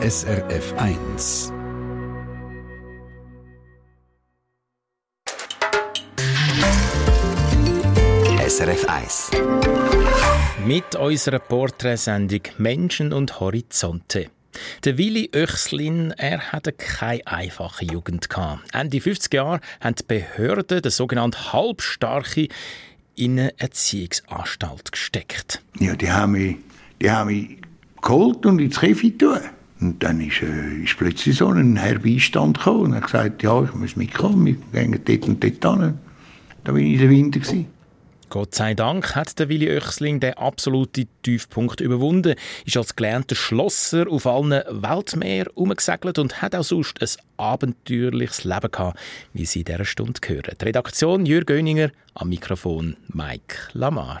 SRF 1. SRF 1. Mit unserer Porträtsendung Menschen und Horizonte. Der Willi Oechslin, er hatte keine einfache Jugend gehabt. Ende 50 Jahre haben die Behörden den sogenannten Halbstarke in eine Erziehungsanstalt gesteckt. Ja, die haben mich, die haben mich geholt und ins Käfig tun. Und dann ist, äh, ist plötzlich so ein Herr Beistand gekommen und hat gesagt, ja, ich muss mitkommen, wir gehen dort und dort hin. Da war ich in der Winter. Gewesen. Gott sei Dank hat der Willi Oechsling den absoluten Tiefpunkt überwunden, ist als gelernter Schlosser auf allen Weltmeeren umgesegelt und hat auch sonst ein abenteuerliches Leben gehabt, wie Sie in dieser Stunde hören. Die Redaktion Jürg Göninger, am Mikrofon Mike Lamar.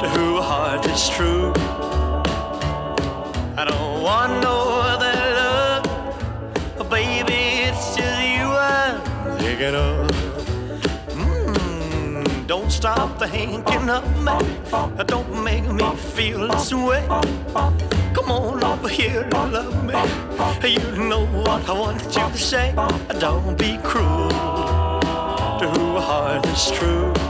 to who heart is true. I don't want no other love, baby. It's just you I'm thinking of. Mm, don't stop thinking of me. Don't make me feel this way. Come on over here and love me. You know what I want you to say. Don't be cruel to who heart is true.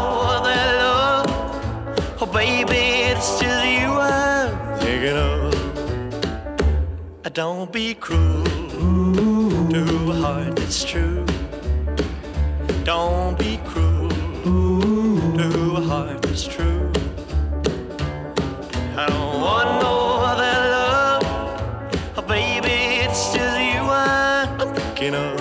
it's just you I'm thinking of. Don't be cruel to a heart that's true. Don't be cruel to a heart that's true. I don't want no other love, oh, baby. It's just you I'm thinking of.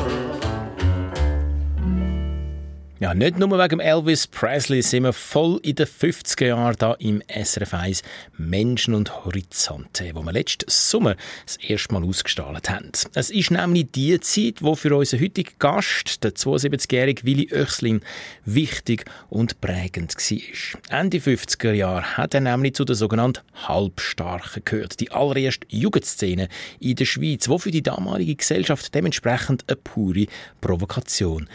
Ja, nicht nur wegen Elvis Presley sind wir voll in den 50er Jahren da im SRF 1 Menschen und Horizonte, wo wir letzten Sommer das erste Mal ausgestrahlt haben. Es ist nämlich die Zeit, wo für unseren heutigen Gast, der 72-jährige Willi Oechslin, wichtig und prägend war. Ende 50er Jahre hat er nämlich zu den sogenannten Halbstarken gehört, die allererste Jugendszene in der Schweiz, wo für die damalige Gesellschaft dementsprechend eine pure Provokation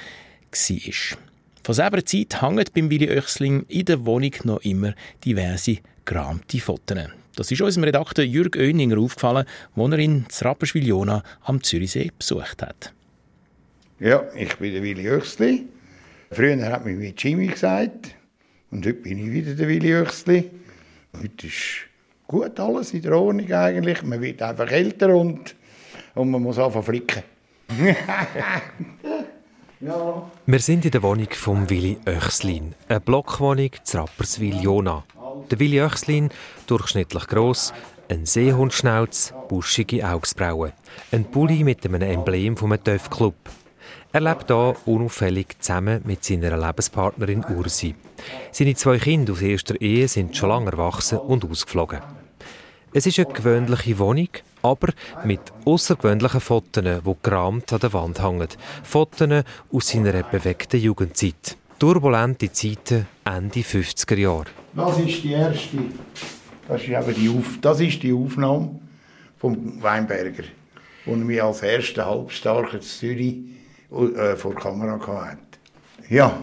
war. Von selber Zeit hängen beim Willi Oechsling in der Wohnung noch immer diverse gerahmte Fotos. Das ist unserem Redakteur Jürg Oeninger aufgefallen, als er in Rapperswil-Jona am Zürichsee besucht hat. Ja, ich bin der Willi Oechsli. Früher hat man mir Jimmy gesagt. Und heute bin ich wieder der Willi Oechsli. Heute ist gut alles in der Ordnung eigentlich. Man wird einfach älter und, und man muss anfangen flicken. Ja. Wir sind in der Wohnung von Willi Oechslin, eine Blockwohnung zu Rapperswil-Jona. Der Willi Oechslin, durchschnittlich gross, ein Seehundschnauz, buschige Augsbrauen, ein Pulli mit einem Emblem vom Töff-Club. Er lebt hier unauffällig zusammen mit seiner Lebenspartnerin Ursi. Seine zwei Kinder aus erster Ehe sind schon lange erwachsen und ausgeflogen. Es ist eine gewöhnliche Wohnung, aber mit außergewöhnlichen Fotos, die gerahmt an der Wand hängen. Fotos aus seiner bewegten Jugendzeit. Turbulente Zeiten Ende 50er Jahre. Das ist die erste. Das ist, eben die, Auf das ist die Aufnahme vom Weinberger, er mich als erster Halbstarker Zürich äh, vor der Kamera hatte. Ja,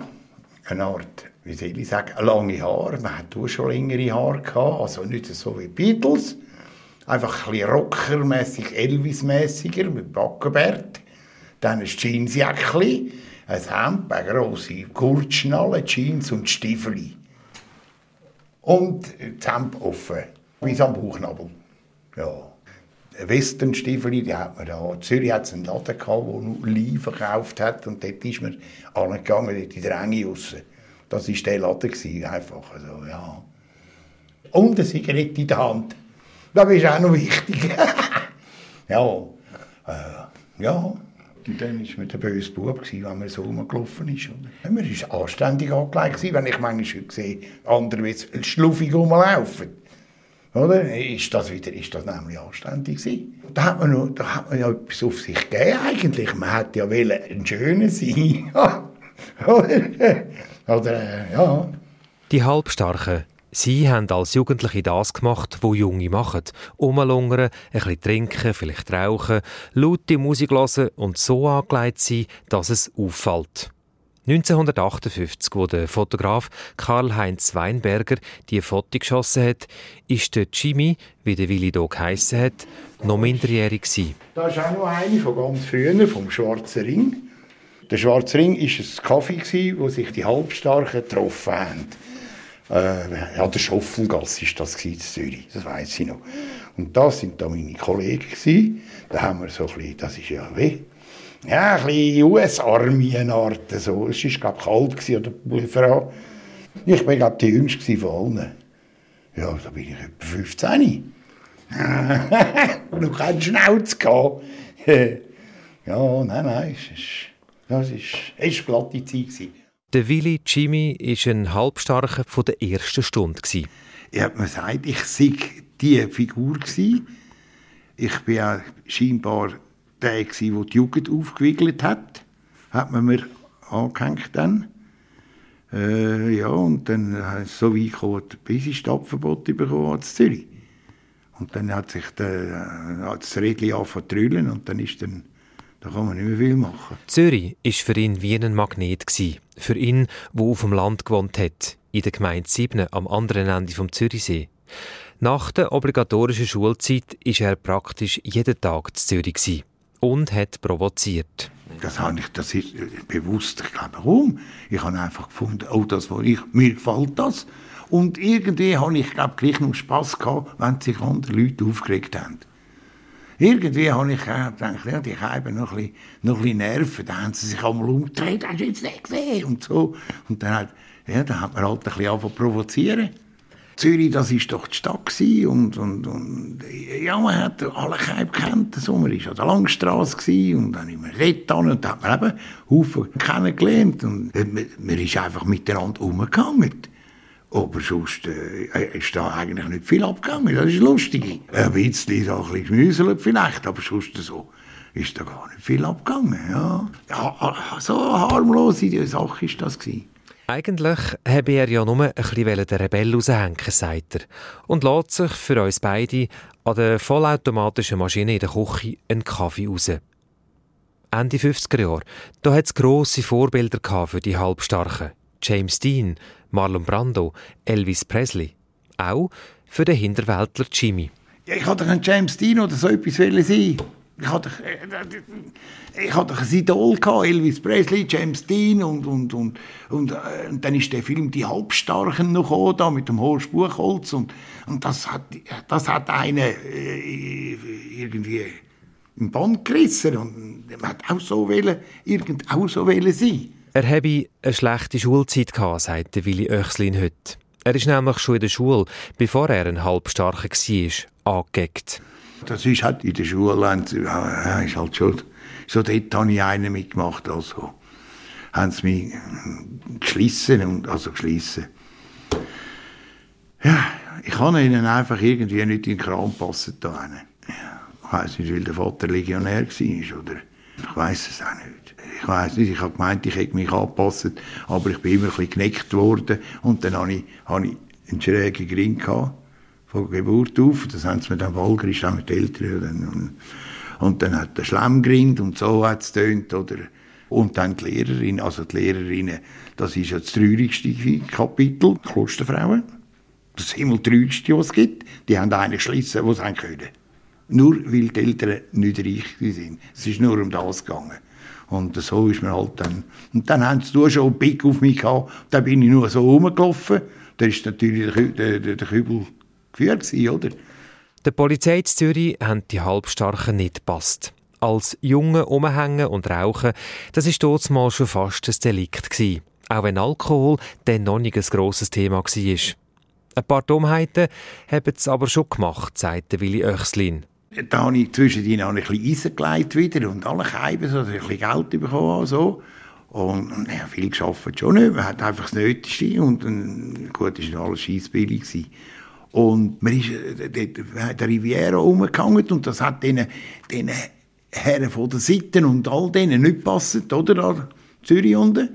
eine Art, wie soll ich sagen, lange Haare. Man hatte schon längere Haare, gehabt, also nicht so wie Beatles. Einfach ein bisschen rockermässig, Elvis-mässiger, mit Backenbart. Dann ein Jeansjäckchen, ein Hemd, eine grosse Kurzschnalle, Jeans und Stiefel. und das Hemd offen, bis am Bauchnabel. Ja. Westernstiefel, die hat man da. In Zürich hat es einen Laden gehabt, der nur Lee verkauft hat und dort ist man angegangen, dort in der Enge raus. Das war der Laden, einfach. Also, ja. Und eine Zigarette in der Hand. Das ist auch noch wichtig. ja, äh, ja. Und dann war man der böse Bub, wenn man so rumgelaufen ist. Und man war anständig angelegt, wenn ich manchmal sehe, andere jetzt schluffig rumlaufen. Oder? Ist das wieder, ist das nämlich anständig gewesen. Da hat man, noch, da hat man ja etwas auf sich gegeben eigentlich. Man hätte ja wollen ein Schöner sein. Oder? Oder, äh, ja. Die Halbstarken, sie haben als Jugendliche das gemacht, was Junge machen. Umlungern, ein bisschen trinken, vielleicht rauchen, laute Musik hören und so angelegt sein, dass es auffällt. 1958, wo der Fotograf Karl-Heinz Weinberger die Foto geschossen hat, ist der Jimmy, wie der Willi hier geheissen hat, noch minderjährig gewesen. Das ist auch noch eine von ganz früher, vom Schwarzen Ring. Der Schwarze Ring war ein Kaffee, wo sich die Halbstarken getroffen haben. Äh, ja, der Schoffelgasse war das in Zürich, das weiß ich noch. Und das sind da meine Kollegen gewesen. Da haben wir so ein bisschen, das ist ja weh ja, ein bisschen US-Army-Art. So. Es war, glaube ich, kalt oder Ich war, glaube die Jüngste von allen. Ja, da bin ich etwa 15. Und noch keinen Schnauz gehabt. ja, nein, nein, es ist, das ist, es war glatte Zeit. Der Willi Jimmy war ein Halbstarker von der ersten Stunde. Ich habe mir gesagt, ich sei diese Figur. Ich bin ja scheinbar der, der die Jugend aufgewickelt hat, hat man mir angehängt dann. Äh, ja, und dann hat so weit gekommen, bis ich bekommen in Zürich. Und dann hat sich der, äh, das Rädchen angefangen und dann ist dann, da kann man nicht mehr viel machen. Zürich war für ihn wie ein Magnet. Für ihn, der auf dem Land gewohnt hat, in der Gemeinde Siebne am anderen Ende vom Zürichsee. Nach der obligatorischen Schulzeit war er praktisch jeden Tag in Zürich und hat provoziert. Das habe ich, das ist bewusst, ich glaube, warum? Ich habe einfach gefunden, oh, das war ich, mir gefällt das. Und irgendwie habe ich, glaube gleich noch Spass gehabt, wenn sich andere Leute aufgeregt haben. Irgendwie habe ich gedacht, ja, die haben noch ein noch ein bisschen Nerven. Da haben sie sich einmal umgedreht, hast du jetzt nicht gesehen? Und so. Und dann hat, ja, dann hat man halt ein bisschen angefangen provozieren. Zürich, das ist doch die Stadt und, und, und ja, man hat alle Keib gekannt, so, man war an der Langstrasse und dann immer dort und da hat man eben Haufen kennengelernt und man, man ist einfach miteinander umgegangen. Aber sonst äh, ist da eigentlich nicht viel abgegangen, das ist lustig. Ein bisschen, so ein bisschen vielleicht, aber sonst so ist da gar nicht viel abgegangen. Ja, ja so harmlose Sache ist das gewesen. Eigentlich habe er ja nur ein bisschen den Rebell raushängen, sagt er. Und lässt sich für uns beide an der vollautomatischen Maschine in der Küche einen Kaffee raus. Ende 50er Jahre, da hat es grosse Vorbilder für die Halbstarken. James Dean, Marlon Brando, Elvis Presley. Auch für den Hinterwäldler Jimmy. Ja, ich wollte ein James Dean oder so etwas sein. Ich hatte, äh, ich hatte ein Idol gehabt, Elvis Presley, James Dean und, und, und, und, äh, und dann ist der Film «Die Halbstarken» noch gekommen, da mit dem Horst Buchholz und, und das hat, das hat einen äh, irgendwie im Band gerissen und man hat auch so wollen, irgend auch so wollen sein. Er habe eine schlechte Schulzeit gehabt, sagt Willi Oechslin heute. Er ist nämlich schon in der Schule, bevor er ein Halbstarker war, angeeckt. Das ist halt in der Schule, ja, ist halt schon, so dort habe ich einen mitgemacht, also haben sie mich geschlissen, und, also geschlissen. Ja, ich kann ihnen einfach irgendwie nicht in den Kram passen da Ja, ich weiss nicht, weil der Vater Legionär war, oder ich weiß es auch nicht. Ich weiß nicht, ich habe gemeint, ich hätte mich angepasst, aber ich bin immer ein bisschen geneckt worden und dann habe ich, habe ich einen schrägen Grin gehabt von Geburt auf. Das haben sie mir dann Walgerisch auch mit Eltern. Und, und dann hat der Schlemm gerinnt und so hat es tönt oder und dann die Lehrerin, also die Lehrerinnen, das ist ja das traurigste Kapitel, Klosterfrauen. Das Himmeltraurigste, was es gibt. Die haben einen geschlossen, was sie können. Nur weil die Eltern nicht reich sind. Es ist nur um das gegangen. Und so ist man halt dann. Und dann haben sie schon einen Blick auf mich gehabt. Da bin ich nur so rumgelaufen Da war natürlich der, der, der, Kübel geführt, oder? Der Polizei in Zürich haben die Halbstarken nicht gepasst. Als Junge umhängen und rauchen, das war dort mal schon fast ein Delikt. Gewesen. Auch wenn Alkohol dann noch nicht ein grosses Thema war. Ein paar Dummheiten haben es aber schon gemacht, sagt Willi Oechslin. Da habe ich zwischendrin auch ein bisschen Eisen gelegt wieder und alle Scheiben, so, ein bisschen Geld bekommen. So. Und, und ja, viel geschafft schon nicht. Man hat einfach das Nötigste und dann, gut, ist alles scheissbillig Und man ist äh, der Riviera umgegangen und das hat den, den Herren von der Seite und all denen nicht gepasst, oder? An Zürich unten.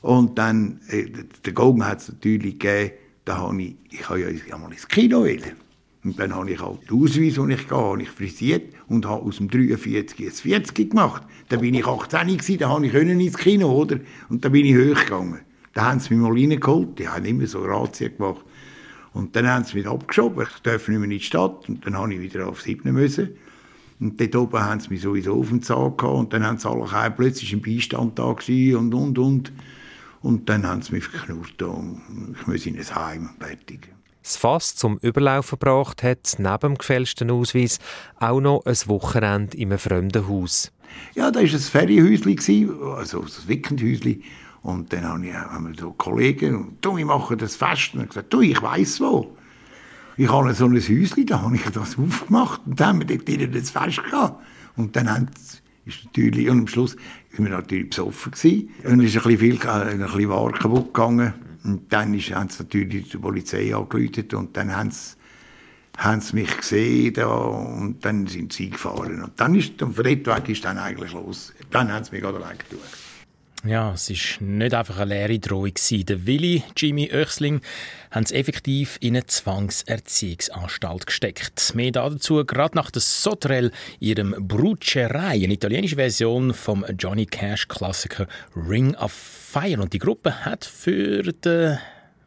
Und dann, äh, den Gogen hat es natürlich gegeben, da habe ich, ich habe ja mal ins Kino wollen. Und dann habe ich halt den Ausweis, den ich gehe, habe ich frisiert und habe aus dem 43 ein 40 gemacht. Dann bin ich 18 gewesen, dann habe ich ins Kino, oder? Und dann bin ich hochgegangen. Da haben sie mich mal reingeholt, die haben immer so Razzien gemacht. Und dann haben sie mich abgeschoben, ich darf nicht mehr in die Stadt. Und dann habe ich wieder aufs Siebne müssen. Und dort oben haben sie mich sowieso auf den Zahn gehabt. Und dann haben sie alle plötzlich im Beistand da gewesen und, und, und. Und dann haben sie mich verknurrt und ich muss in ein Heim fertig. Das Fass zum Überlaufen gebracht hat neben dem gefälschten Ausweis auch noch ein Wochenende in einem fremden Haus. Ja, da war ein Ferienhäuschen, also ein Weekendhäuschen. Und dann haben wir so Kollegen, du, wir machen das Fest. Und ich gesagt, du, ich weiss wo. Ich habe so ein Häuschen, da habe ich das aufgemacht und dann haben wir dort drinnen das Fest gehabt. Und dann haben ist natürlich, und am Schluss waren wir natürlich besoffen gewesen. Und es ist ein bisschen viel, ein bisschen Ware kaputt gegangen. Und dann ist, haben sie natürlich die Polizei angerufen und dann haben sie, haben sie mich gesehen da, und dann sind sie gefahren. Und dann ist, und von ist dann eigentlich los. Dann haben sie mich gerade weggetan. Ja, es war nicht einfach eine leere Drohung. Der Willi, Jimmy Oechsling, haben es effektiv in eine Zwangserziehungsanstalt gesteckt. Mehr dazu gerade nach der Sotrel, ihrem Brucerei, eine italienische Version vom Johnny Cash-Klassiker Ring of Fire. Und die Gruppe hat für den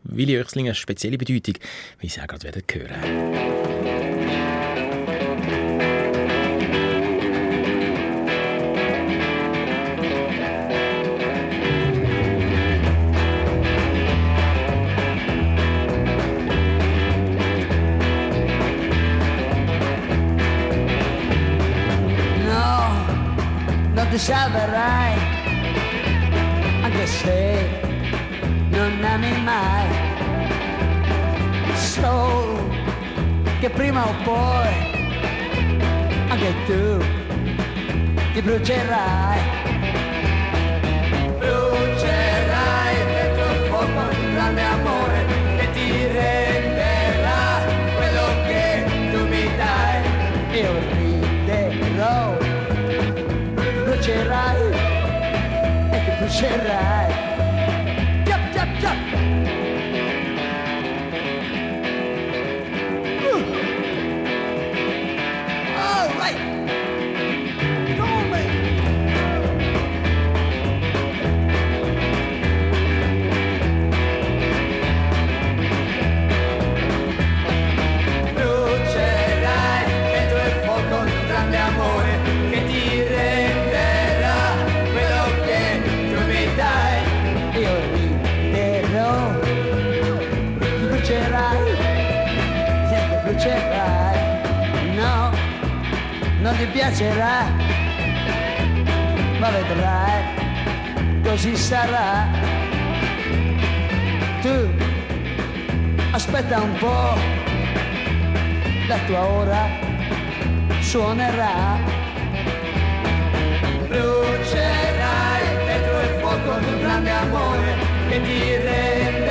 Willi Oechsling eine spezielle Bedeutung, wie Sie auch gerade hören werden. Che prima o poi anche tu ti brucerai. Brucerai dentro il fuoco un grande amore che ti renderà quello che tu mi dai. Io riderò brucerai e che brucerai. Piacerà, ma vedrai, così sarà. Tu aspetta un po' la tua ora suonerà. Brucerai dentro il fuoco d'un grande amore che ti renderà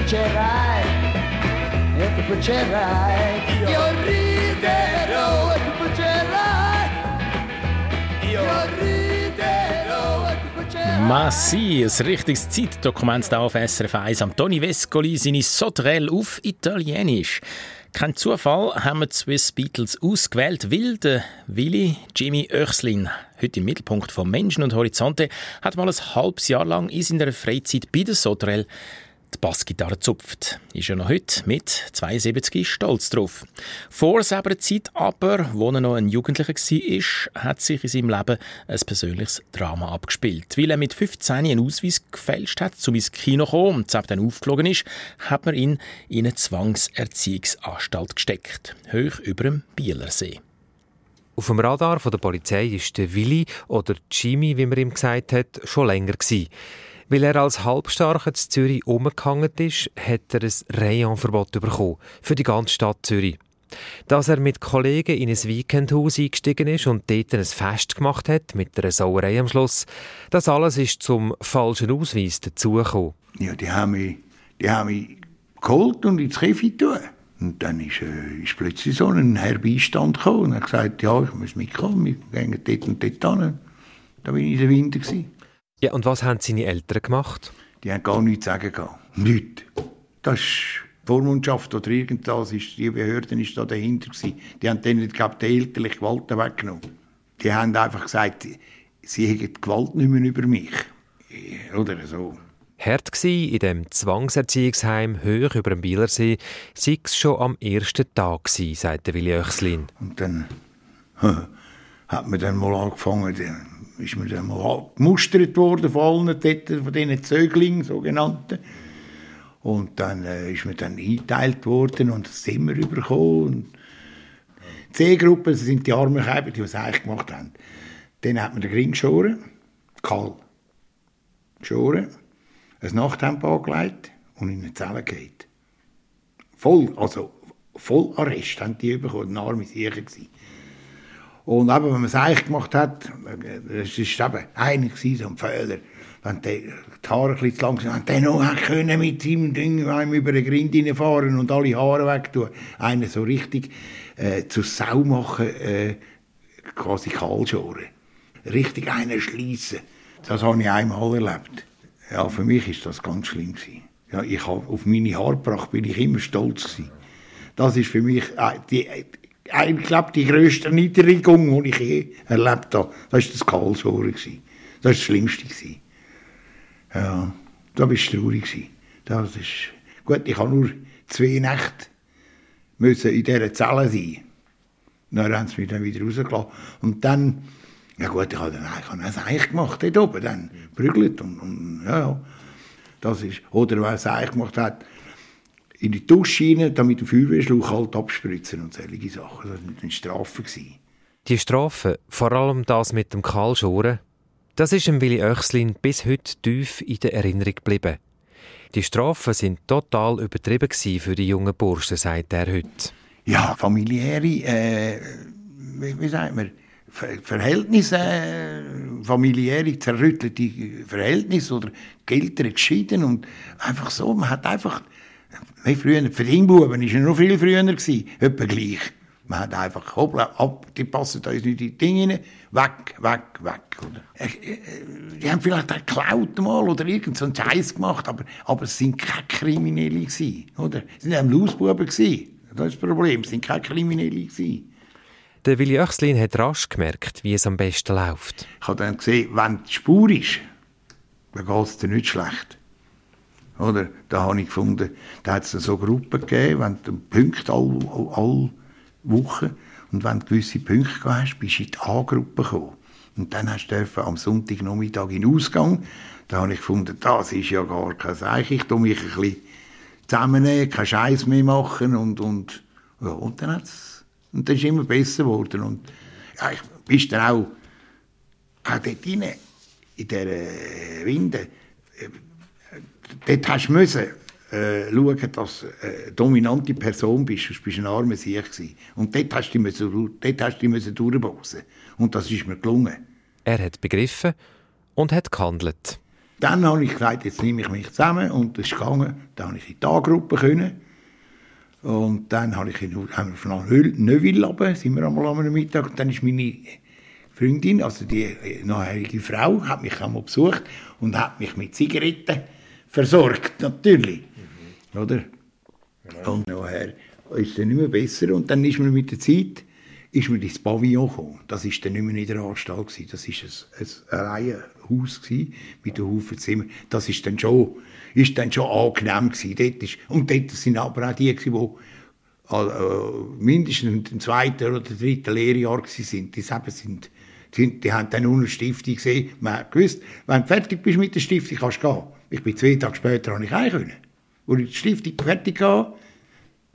e tu brucerai e tu brucerai. Io riderò e tu brucerai. Io riderò e tu brucerai. Massi, ein richtiges Zeitdokument auf SRF 1. Antoni Vescoli, seine Sauterelle auf Italienisch. Kein Zufall haben wir Swiss Beatles ausgewählt, weil der Willi Jimmy Oechslin, heute im Mittelpunkt von Menschen und Horizonte, hat mal ein halbes Jahr lang in seiner Freizeit bei der die Bassgitarre zupft. Ist er noch heute mit 72 stolz drauf. Vor seiner Zeit aber, wo er noch ein Jugendlicher war, hat sich in seinem Leben ein persönliches Drama abgespielt. Weil er mit 15 einen Ausweis gefälscht hat, um ins Kino zu kommen und dann aufgeflogen ist, hat man ihn in eine Zwangserziehungsanstalt gesteckt. Hoch über dem Bielersee. Auf dem Radar der Polizei ist der Willi oder Jimmy, wie man ihm gesagt hat, schon länger gewesen. Weil er als Halbstarker zu Zürich umgehangen ist, hat er ein Rayonverbot bekommen für die ganze Stadt Zürich. Dass er mit Kollegen in ein Weekendhaus eingestiegen ist und dort ein Fest gemacht hat, mit einer Sauerei am Schluss, das alles ist zum falschen Ausweis dazugekommen. Ja, die haben mich, die haben mich geholt und ins Käfig tun. Und dann ist, äh, ist plötzlich so ein Herr Beistand gekommen und hat gesagt, ja, ich muss mitkommen, wir gehen dort und dort hin. Da war ich in der Winter. Gewesen. Ja, und was haben seine Eltern gemacht? Die haben gar nichts zu sagen gehabt. Nichts. Das ist Vormundschaft oder irgendwas, ist, die Behörden ist da dahinter gewesen. Die haben denen, glaube die elterliche Gewalt weggenommen. Die haben einfach gesagt, sie hätten die Gewalt nicht mehr über mich. Oder so. Hart gsi in dem Zwangserziehungsheim hoch über dem Bielersee, sei es schon am ersten Tag gsi, sagt Willi Oechslin. Und dann hat man dann mal angefangen, ist man dann mal gemustert worden von allen dort, von diesen Zöglingen, sogenannten. Und dann äh, ist man dann eingeteilt worden und das Zimmer bekommen. Die C-Gruppe, das sind die armen Käber, die es eigentlich gemacht haben. Dann hat man den Ring geschoren, Karl. Geschoren, ein Nachthemd angelegt und in eine Zelle geht. Voll, also voll Arrest haben die bekommen, arme Sicher gewesen. Und eben, wenn man es eigentlich gemacht hat, es war eben einer, so ein Fehler. Wenn die, die Haare ein zu lang sind, wenn der noch können mit seinem Ding über den Grind reinfahren und alle Haare wegtun. Einen so richtig äh, zur Sau machen, äh, quasi kahl schoren. Richtig einen schliessen. Das habe ich einmal erlebt. Ja, für mich ist das ganz schlimm gewesen. Ja, ich habe auf meine Haarpracht bin ich immer stolz gewesen. Das ist für mich äh, die, ich die grösste Erniedrigung, die ich je erlebt habe, das war das Karlshoren. Das war das Schlimmste. Ja, da war ich traurig. Das ist, gut, ich habe nur zwei Nächte müssen in dieser Zelle sein. Dann haben sie mich dann wieder rausgelassen. Und dann, ja gut, ich habe dann ich habe das eigentlich gemacht, dort oben, dann prügelt und, und ja. Das ist, oder wer es eigentlich gemacht hat, in die Dusche rein, dann mit dem Feuerwehrschlauch halt abspritzen und solche Sachen. Das war eine Strafe. Die Strafe, vor allem das mit dem Kahlschoren, das ist dem Willi Oechslin bis heute tief in der Erinnerung geblieben. Die Strafen sind total übertrieben für die jungen Burschen, sagt er heute. Ja, familiäre, äh, wie, wie sagt man, Verhältnisse, äh, familiäre zerrüttelte Verhältnisse oder Eltern geschieden und einfach so, man hat einfach wie früher, für die Buben war es noch viel früher, gewesen, etwa gleich. Man hat einfach, hoppla, ab, die passen da nicht in die Dinge rein, weg, weg, weg. Oder? Äh, äh, die haben vielleicht auch geklaut mal oder irgend so einen Scheiß gemacht, aber, aber es sind keine Kriminelle gewesen, oder? Es sind Lausbuben gewesen. Das ist das Problem, es sind keine Kriminelle gewesen. Der Willi Oechslin hat rasch gemerkt, wie es am besten läuft. Ich habe dann gesehen, wenn die Spur ist, dann geht es dir nicht schlecht. Oder? Da habe ich gefunden, da hat es so Gruppen gegeben, wenn du Punkte alle, alle Wochen und wenn du gewisse Punkte hast, bist du in die A-Gruppe gekommen. Und dann hast du am Sonntagnachmittag in den Ausgang. Da habe ich gefunden, das ist ja gar kein Zeichen. Ich tue mich ein bisschen zusammennehmen, keinen Scheiß mehr machen und, und, ja, und dann hat's, und dann ist immer besser geworden. Und ja, ich bist dann auch, auch dort rein, in dieser Winde, dort hast du müssen, äh, schauen, dass du eine dominante Person bist, sonst bist du ein armer Sieg. Und dort hast du dich, müssen, dort hast du dich müssen durchboxen. Und das ist mir gelungen. Er hat begriffen und hat gehandelt. Dann habe ich gesagt, jetzt nehme ich mich zusammen und es ist gegangen. Dann habe ich in die A-Gruppe können. Und dann habe ich in, haben wir von Neuville runter, sind wir einmal am Mittag, und dann ist meine Freundin, also die äh, nachherige Frau, hat mich einmal besucht und hat mich mit Zigaretten versorgt, natürlich. Oder? Und nachher ist es dann nicht mehr besser und dann ist man mit der Zeit ist man ins Pavillon gekommen. Das war dann nicht mehr in der Anstalt. Gewesen. Das war ein, ein, Reihenhaus gewesen, mit einem Haufen Zimmer. Das ist dann schon, ist dann schon angenehm gewesen. Dort ist, und dort sind aber auch die, die äh, mindestens im zweiten oder dritten Lehrjahr waren. Die, sind, die, die haben dann nur eine Stiftung gesehen. Man hat gewusst, wenn du fertig bist mit der Stiftung, kannst du gehen. Ich bin zwei Tage später habe ich heim können. Ich die Stiftung fertig hatte,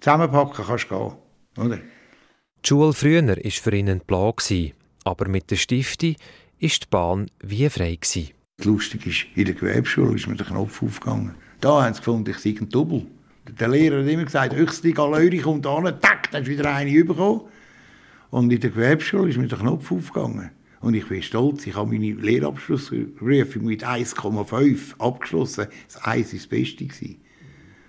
zusammenpacken kannst du gehen. Oder? Die Schule früher war für ihn ein Plan, aber mit der Stiftung war die Bahn wie frei. Lustig ist, in der Gewerbeschule ist mir der Knopf aufgegangen. Da haben sie gefunden, ich sei ein Double. Der Lehrer hat immer gesagt, höchste Galerie kommt an, tack, dann ist wieder eine bekommen. Und in der Gewerbeschule ist mir der Knopf aufgegangen. Und ich bin stolz, ich habe meine Lehrabschlussprüfung mit 1,5 abgeschlossen. Das 1 war das Beste.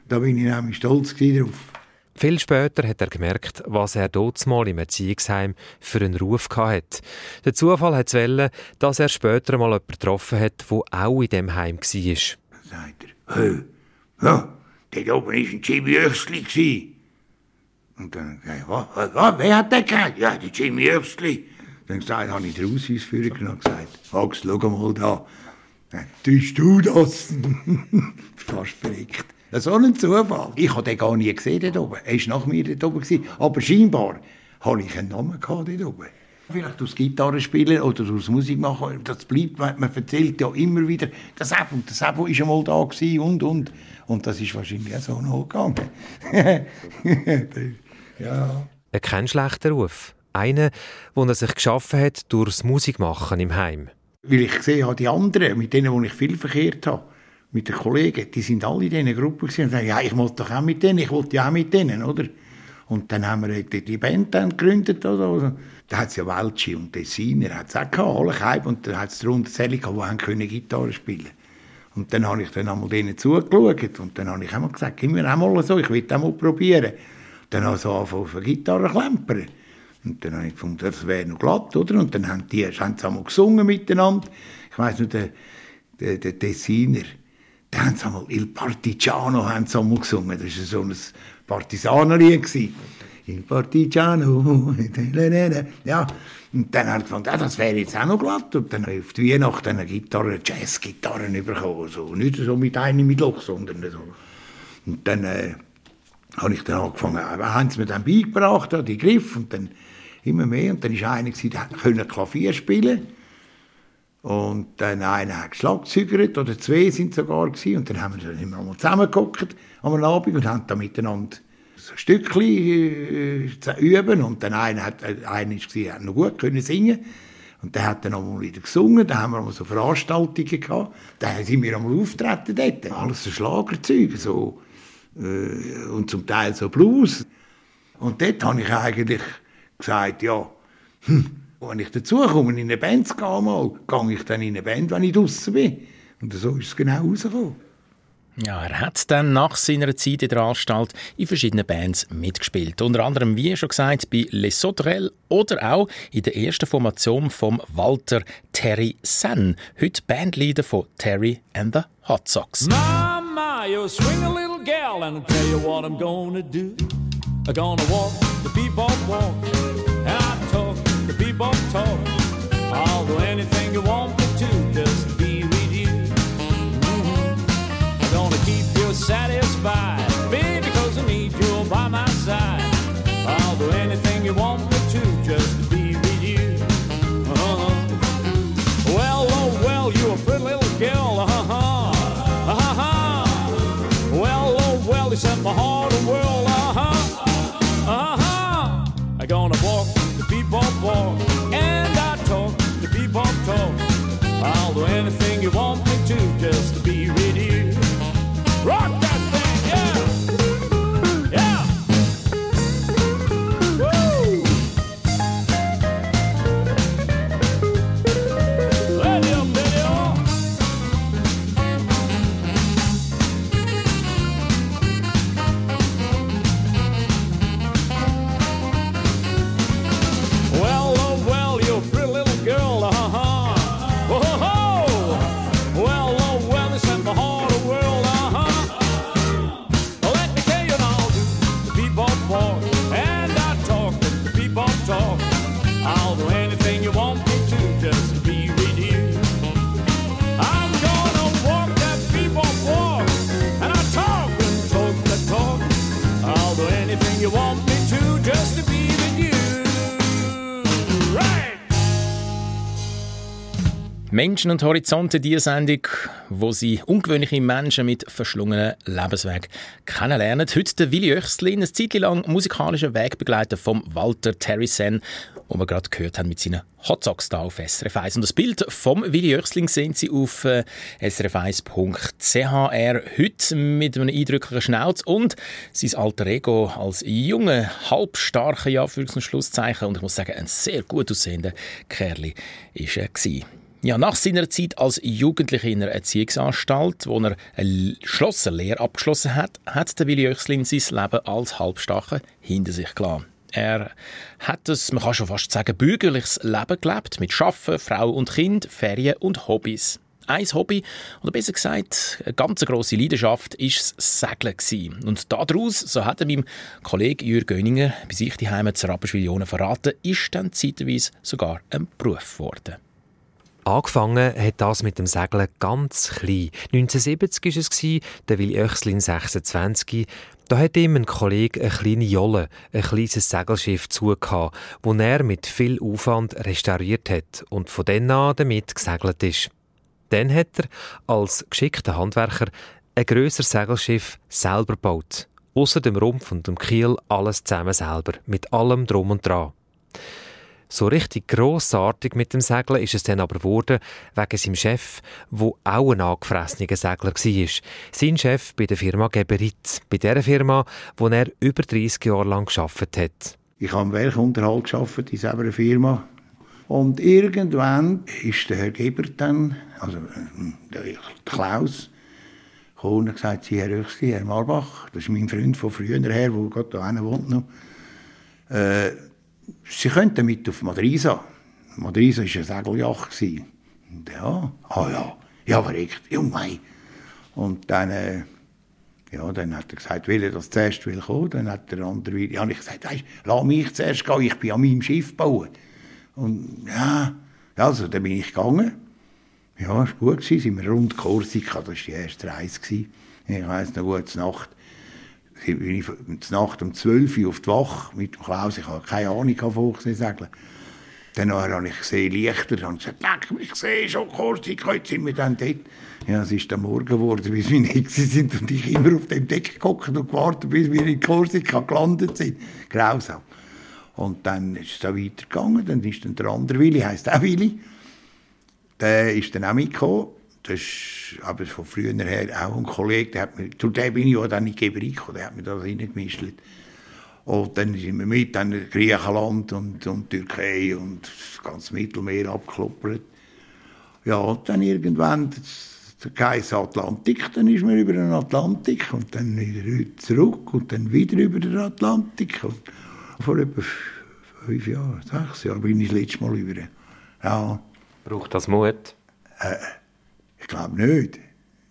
Da bin ich nämlich stolz drauf. Viel später hat er gemerkt, was er dort mal im Erziehungsheim für einen Ruf hatte. Der Zufall hat es dass er später mal jemanden getroffen hat, der auch in dem Heim war. Sagt er, hey, ja, dort oben war ein Jimmy Öchsli. Und dann, was, was, was, wer hat den gesagt? Ja, der Jimmy Öchsli. Dann habe ich den Ausweis genommen und gesagt, Max, schau mal da. Tust du das? Fast verreckt. So ein Zufall. Ich habe den gar nie gesehen dort oben. Er war nach mir dort oben. Gewesen. Aber scheinbar hatte ich einen Namen dort oben. Vielleicht aus Gitarre spielen oder aus Musik machen, das bleibt, man erzählt ja immer wieder, das und das App ist einmal da gewesen und, und. Und das ist wahrscheinlich auch so noch gegangen. ja. Kein schlechter Ruf. Einer, den er sich geschaffen hat durch das Musikmachen im Heim. Weil ich gesehen habe, die anderen, mit denen, die ich viel verkehrt habe, mit den Kollegen, die sind alle in dieser Gruppe und sagen, ja, ich muss doch auch mit denen, ich wollte ja auch mit denen, oder? Und dann haben wir die Band dann gegründet, oder? Da hat es ja Welchi und Tessiner, hat es auch gehabt, alle Keib, und dann hat es darunter Zelle gehabt, die können Gitarre spielen Und dann habe ich dann einmal denen zugeschaut und dann habe ich einmal gesagt, gib mir auch mal so, ich will das mal probieren. Dann habe ich so angefangen auf Gitarre klempern. Und dann habe ich gefunden, das wäre noch glatt, oder? Und dann haben die haben sie gesungen miteinander. Ich weiss nur, der, der, der Tessiner, da haben sie einmal Il Partigiano haben sie gesungen. Das war so ein Partisanenlied. Il Partigiano, ja. Und dann haben sie gefunden, ja, das wäre jetzt auch noch glatt. Und dann auf die Weihnachten eine Gitarre, Jazzgitarren bekommen. So. Nicht so mit einem mit Loch, sondern so. Und dann äh, habe ich dann angefangen, äh, haben sie mir dann beigebracht, die Griff, und dann immer mehr. Und dann war einer, der konnte Klavier spielen und dann einer hat geschlagzeugert, oder zwei sind sogar gewesen. Und dann haben wir dann immer mal zusammengeguckt am Abend und haben dann miteinander so ein Stückchen äh, zu üben. Und dann einer hat, äh, einer war, hat noch gut können singen und der hat dann einmal wieder gesungen, da haben wir so Veranstaltungen gehabt, da sind wir einmal auftreten dort, alles so Schlagerzeug, so, äh, und zum Teil so Blues. Und dort habe ich eigentlich gesagt, ja, hm, wenn ich dazukomme, in eine Band zu gehen, mal, gehe ich dann in eine Band, wenn ich draußen bin. Und so ist es genau rausgekommen. Ja, er hat dann nach seiner Zeit in der Anstalt in verschiedenen Bands mitgespielt. Unter anderem, wie schon gesagt, bei Les Sauterelles oder auch in der ersten Formation von Walter Terry Sen, heute Bandleader von Terry and the Hot Sox. Mama, you swing a little gal and I'll tell you what I'm gonna do. I'm gonna walk the bebop walk bebop talk. I'll do anything you want me to just to be with you. Mm-hmm. I'm gonna keep you satisfied, baby, cause I need you by my side. I'll do anything you want me to just to be with you. Uh-huh. Well, oh, well, you're a pretty little girl, uh-huh. Uh-huh. Well, oh, well, you set my heart Menschen und Horizonte, die Sendung, wo sie ungewöhnliche Menschen mit verschlungenen Lebensweg kennenlernen. Heute der Willi Öchslin, ein Zeit lang musikalischer Wegbegleiter von Walter Terrissen, wo wir gerade gehört haben mit seinen Hot Socks da auf SRF 1. Und das Bild vom Willi Öchsling sehen Sie auf äh, srf1.ch. Er heute mit einem eindrücklichen Schnauz und sein alter Ego als junger, halbstarker, ja, für Schlusszeichen. Und ich muss sagen, ein sehr gut aussehender Kerl ist er. Ja, nach seiner Zeit als Jugendlicher in einer Erziehungsanstalt, wo er eine Schlosserlehre abgeschlossen hat, hat der Willi Öchslin sein Leben als Halbstarker hinter sich gelassen. Er hat es, man kann schon fast sagen, bürgerliches Leben gelebt, mit Schaffen, Frau und Kind, Ferien und Hobbys. Ein Hobby, oder besser gesagt, eine ganz grosse Leidenschaft, ist das Segeln. Und daraus, so hat er meinem Kollegen Jürg Göninger bei sich die Heimat zu Rapperswil verraten, ist dann zeitweise sogar ein Beruf geworden. Angefangen hat das mit dem Segeln ganz klein. 1970 war es, der Willi Oechslin 26. Da hat ihm ein Kollege eine kleine Jolle, ein kleines Segelschiff zugehabt, das er mit viel Aufwand restauriert hat und von dann an damit gesegelt ist. Dann hat er als geschickter Handwerker ein grösseres Segelschiff selber gebaut. Außer dem Rumpf und dem Kiel alles zusammen selber, mit allem Drum und Dran. So richtig grossartig mit dem Segeln ist es dann aber geworden, wegen seinem Chef, wo auch ein angefressener Segler war. Sein Chef bei der Firma Geberit, bei der Firma, wo er über 30 Jahre lang geschafft hat. Ich habe im Werkunterhalt geschafft in selber Firma. Und irgendwann ist der Herr Geber dann, also der Klaus, gekommen und gesagt, Sie, Herr Röchsli, Herr Marbach, das ist mein Freund von früher her, der gerade da wohnt noch, äh, Sie könnten mit auf Madrisa. Madrisa war eine Segeljacht. Und ja, ah ja, ja, verreckt, ja mei. Und dann, äh, ja, dann hat er gesagt, will er das zuerst will kommen. Dann hat der andere, ja, und ich gesagt, weißt, lass mich zuerst gehen, ich bin an meinem Schiff bauen. Und ja, also, dann bin ich gegangen. Ja, es war gut, sind wir rund Korsika, das war die erste Reise. Ich weiss noch gut, Nacht bin ich Nacht um 12 Uhr auf die Wache mit Klaus. Ich hatte keine Ahnung von Hochseesegeln. Dann habe ich gesehen, Lichter und gesagt, leck, ich sehe schon Korsika, jetzt sind wir dann dort. Ja, es ist dann Morgen geworden, bis wir nicht sind und ich immer auf dem Deck geguckt und gewartet, bis wir in Korsika gelandet sind. Grausam. Und dann ist es auch weitergegangen, dann ist dann der andere Willi, heisst auch Willi, der ist dann auch mitgekommen das ist aber von früher her auch ein Kollege, der hat mir, zu dem bin ich auch dann nicht Gebriko, der hat mir das reingemischt. Und dann sind wir mit, dann Griechenland und, und Türkei und das ganze Mittelmeer abgekloppert. Ja, und dann irgendwann der Kaiser Atlantik, dann ist man über den Atlantik und dann wieder zurück und dann wieder über den Atlantik. Und vor etwa fünf Jahren, sechs Jahren bin ich das letzte Mal über. Ja. Braucht das Mut? Äh, ich glaube nicht.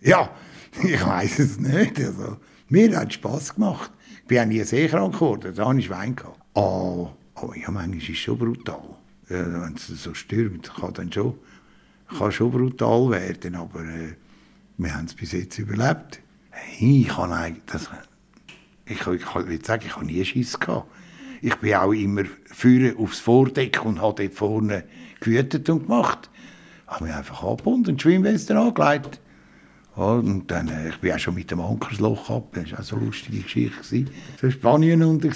Ja, ich weiß es nicht. Also, mir hat Spass gemacht. Ich bin auch nie seekrank geworden, da hatte ich Wein. Gehabt. Oh, oh, ja, manchmal ist es schon brutal. Ja, wenn es so stürmt, kann dann schon, kann schon brutal werden, aber äh, wir haben es bis jetzt überlebt. Hey, ich habe eigentlich, das, ich, ich, will sagen, ich habe nie Schiss gehabt. Ich bin auch immer führen aufs Vordeck und habe dort vorne gewütet und gemacht habe mich einfach angebunden und Schwimmweste angelegt. Und dann, äh, ich bin auch schon mit dem Ankersloch ab, das war auch so eine lustige Geschichte. War Spanien unten.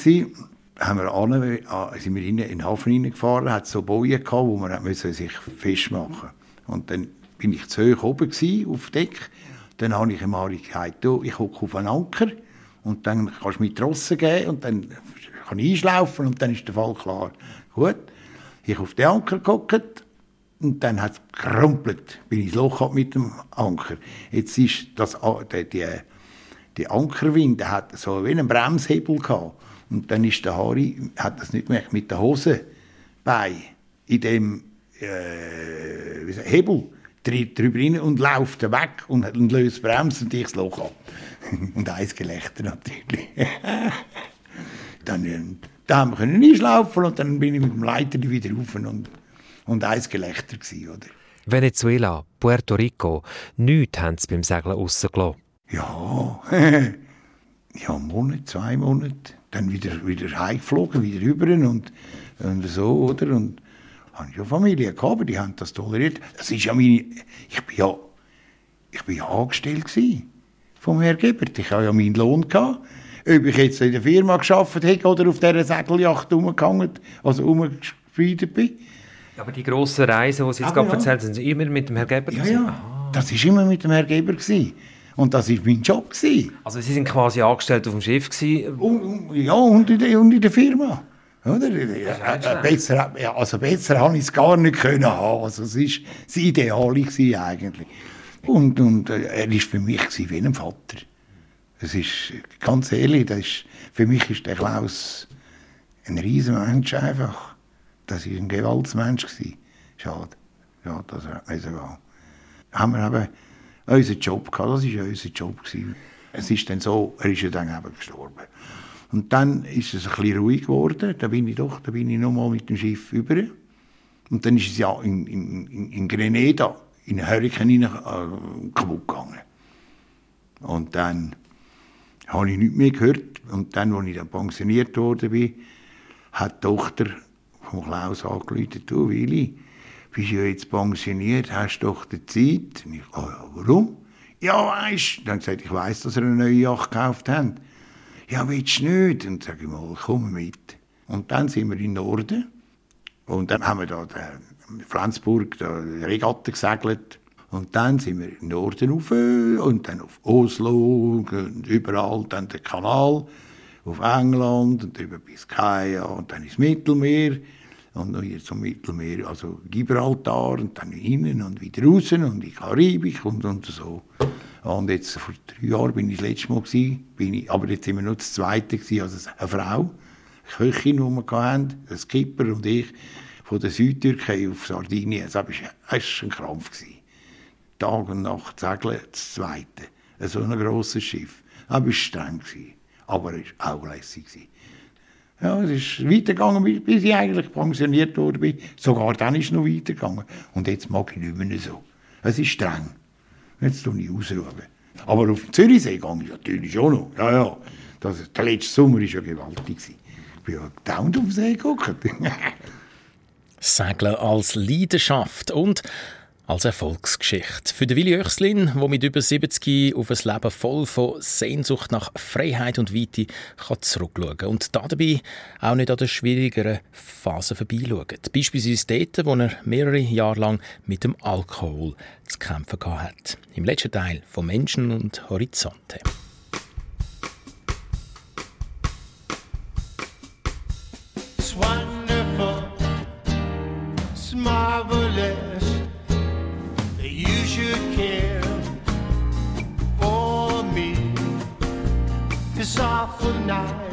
Haben wir an, äh, sind wir in den Hafen reingefahren, hat so Bojen gehabt, wo man sich festmachen musste. Und dann bin ich zu hoch oben gewesen, auf Deck. Dann habe ich ihm gesagt, ich hocke auf einen Anker und dann kannst du mir Trossen geben und dann kann ich einschlaufen und dann ist der Fall klar. Gut, ich auf den Anker geguckt und dann hat es gerumpelt, bin ich ins Loch mit dem Anker. Jetzt ist das, die, die, die Ankerwinde hat so wie einen Bremshebel gehabt. Und dann ist der Harry, hat das nicht gemerkt, mit der Hose bei in dem äh, Hebel drüber rein und läuft weg und, und löst Bremse und ich das Loch ab. und eins Gelächter natürlich. dann, äh, da haben wir einschlaufen und dann bin ich mit dem Leiter wieder rauf und und eins Gelächter gewesen, oder? Venezuela, Puerto Rico, nichts haben sie beim Segeln rausgelassen. Ja, ja, einen Monat, zwei Monate. Dann wieder, wieder heimgeflogen, wieder rüber und, und so, oder? Und habe ich ja Familie gehabt, aber die haben das toleriert. Das ist ja meine, ich bin ja, ich bin ja angestellt gewesen vom Herrn Gebert. Ich habe ja meinen Lohn gehabt. Ob ich jetzt in der Firma geschafft habe oder auf dieser Segeljacht rumgehangen, also rumgespielt bin. Aber die grossen Reisen, die Sie jetzt Aber gerade ja. erzählt haben, sind immer mit dem Herrn Geber? Ja, ja. Das war immer mit dem Herrn Geber. Gewesen. Und das war mein Job. Gewesen. Also Sie sind quasi angestellt auf dem Schiff gewesen. Und, ja, und in, der, und in der Firma. Oder? Äh, äh, besser, ja, also besser habe ich es gar nicht können haben. Also es war das Ideale gewesen eigentlich. Und, und äh, er war für mich wie ein Vater. Es ist, ganz ehrlich, das ist, für mich ist der Klaus ein riesen Mensch einfach. Das war ein Gewaltsmensch. Schade. Ja, das hat nicht so gehen. Haben wir eben unseren Job gehabt, das war unser Job. Gewesen. Es ist dann so, er ist dann eben gestorben. Und dann ist es ein bisschen ruhig geworden. Da bin ich doch, da bin ich noch mal mit dem Schiff über. Und dann ist es ja in, in, in, Grenada in einen Hurricane rein, äh, kaputt gegangen. Und dann habe ich nichts mehr gehört. Und dann, als ich dann pensioniert worden bin, hat die Tochter von Klaus angerufen, du Willi, bist ja jetzt pensioniert, hast doch die Zeit? Und ich, oh ja, warum? Ja, weisst, dann gesagt, ich weiss, dass ihr eine neue Yacht gekauft habt. Ja, willst du nicht? Und sage ich mal, komm mit. Und dann sind wir in den Norden. Und dann haben wir da den Flensburg, da Regatta gesegelt. Und dann sind wir im Norden rauf und dann auf Oslo und überall dann der Kanal auf England und über Biscaya und dann ins Mittelmeer und noch hier zum Mittelmeer, also Gibraltar und dann innen und wieder raus und die Karibik und, und so. Und jetzt vor drei Jahren bin ich das letzte Mal gewesen, bin ich, aber jetzt sind wir noch das zweite gewesen, also eine Frau, eine Köchin, die wir hatten, ein Skipper und ich von der Südtürkei auf Sardinien. Das war ein Krampf. Gewesen. Tag und Nacht segeln, das zweite. So ein grosses Schiff. Das war streng, aber es war auch lässig. Ja, es ist weitergegangen, bis- ich eigentlich pensioniert worden bin. Sogar dann ist es noch weitergegangen. Und jetzt mag ich nicht mehr so. Es ist streng. Jetzt tue ich ausruhen. Aber auf dem Zürichsee gehe ich natürlich schon noch. Ja, ja. Das, der letzte Sommer war ja gewaltig. Ich bin ja dauernd auf den See geguckt. Segeln als Leidenschaft und als Erfolgsgeschichte. Für den Willi Oechslin, der mit über 70 auf ein Leben voll von Sehnsucht nach Freiheit und Weite kann zurückschauen und dabei auch nicht an den schwierigeren Phasen vorbeischaut. Beispielsweise dort, wo er mehrere Jahre lang mit dem Alkohol zu kämpfen hat. Im letzten Teil von Menschen und Horizonte. Soft night.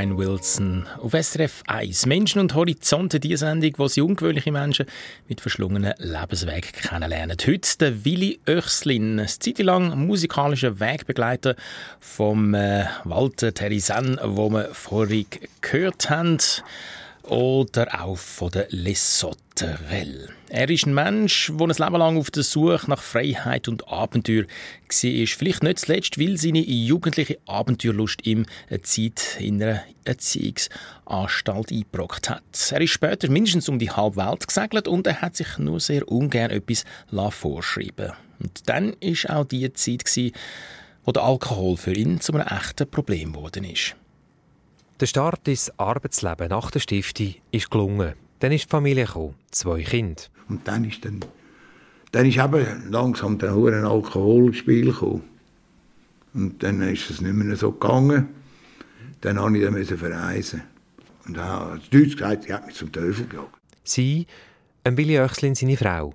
Brian Wilson auf SRF 1. Menschen und Horizonte, die Sendung, wo sie ungewöhnliche Menschen mit verschlungenen Lebensweg kennenlernen. Heute der Willi Oechslin, eine Zeit lang musikalischer Wegbegleiter vom äh, Walter Terisen, wo wir vorhin gehört haben oder auch von der Lesotterelle. Er ist ein Mensch, der ein Leben lang auf der Suche nach Freiheit und Abenteuer war. Vielleicht nicht zuletzt, weil seine jugendliche Abenteuerlust ihm eine Zeit in einer Erziehungsanstalt eingebrockt hat. Er ist später mindestens um die halbe Welt gesegelt und er hat sich nur sehr ungern etwas vorschreiben Und dann ist auch die Zeit, wo der Alkohol für ihn zu einem echten Problem geworden ist. Der Start ins Arbeitsleben nach der Stiftung ist gelungen. Dann ist die Familie gekommen, zwei Kinder. Und dann ist dann, dann ist eben langsam der ein Alkoholspiel gekommen. Und dann ist es nicht mehr so gegangen. Dann musste ich dann verreisen. Und dann hat Deutsch gesagt, sie hat mich zum Teufel gejagt. Sie, ein Willi Oechslin, seine Frau.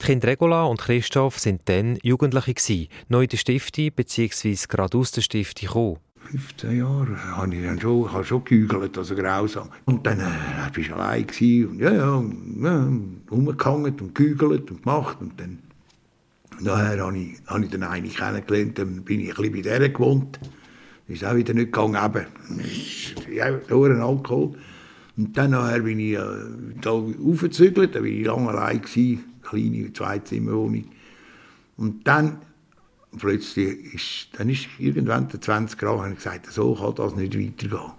Die Kinder Regula und Christoph sind dann Jugendliche gewesen, neu in der Stiftung bzw. gerade aus der Stiftung gekommen. 15 Jahre habe ich dann schon, habe schon gehügelt, also grausam. Und dann äh, war ich allein gewesen, und ja, ja, ja rumgehangen und gehügelt und gemacht. Und dann nachher habe ich, habe ich dann eine kennengelernt, dann bin ich ein bisschen bei der gewohnt. Das ist auch wieder nicht gegangen, eben. Ja, ein Alkohol. Und dann nachher bin ich äh, da aufgezügelt, da war ich lange allein gewesen, kleine Zweizimmerwohnung. Und dann plötzlich ist, dann ist irgendwann der 20 Grad, habe ich gesagt, so kann das nicht weitergehen.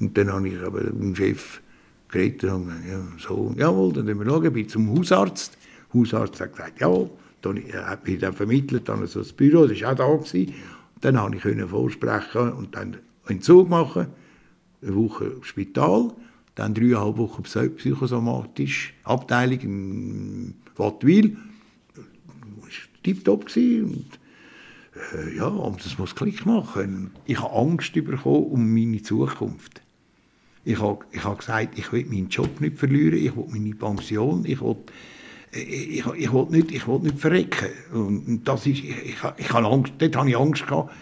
Und dann habe ich aber mit dem Chef geredet und ja, so, jawohl, dann wir schauen, bin zum Hausarzt. Der Hausarzt hat gesagt, jawohl, dann hat mich dann vermittelt an so das Büro, das war auch da. Gewesen. Dann konnte ich vorsprechen und dann einen Zug machen, eine Woche im Spital, dann dreieinhalb Wochen psychosomatisch, Abteilung in Wattwil. Das war tiptop. Und äh, ja, und das muss Klick machen. Ich habe Angst bekommen um meine Zukunft. Ich habe, ich habe gesagt, ich will meinen Job nicht verlieren, ich will meine Pension, ich will, äh, ich, ich will, nicht, ich will nicht verrecken. Und das ist, ich, ich, ich habe Angst, dort habe ich Angst gehabt